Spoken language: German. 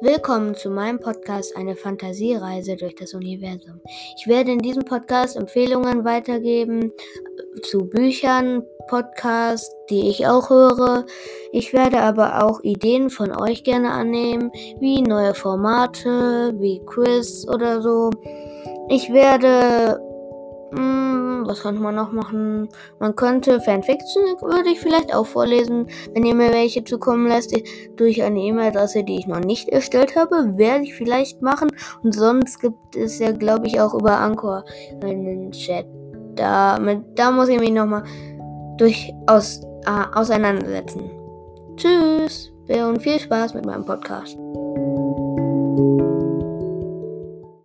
Willkommen zu meinem Podcast Eine Fantasiereise durch das Universum. Ich werde in diesem Podcast Empfehlungen weitergeben zu Büchern, Podcasts, die ich auch höre. Ich werde aber auch Ideen von euch gerne annehmen, wie neue Formate, wie Quiz oder so. Ich werde was könnte man noch machen? Man könnte Fanfiction, würde ich vielleicht auch vorlesen, wenn ihr mir welche zukommen lässt. Durch eine E-Mail-Adresse, die ich noch nicht erstellt habe, werde ich vielleicht machen. Und sonst gibt es ja, glaube ich, auch über Anchor einen Chat. Da, mit, da muss ich mich nochmal durchaus äh, auseinandersetzen. Tschüss und viel Spaß mit meinem Podcast.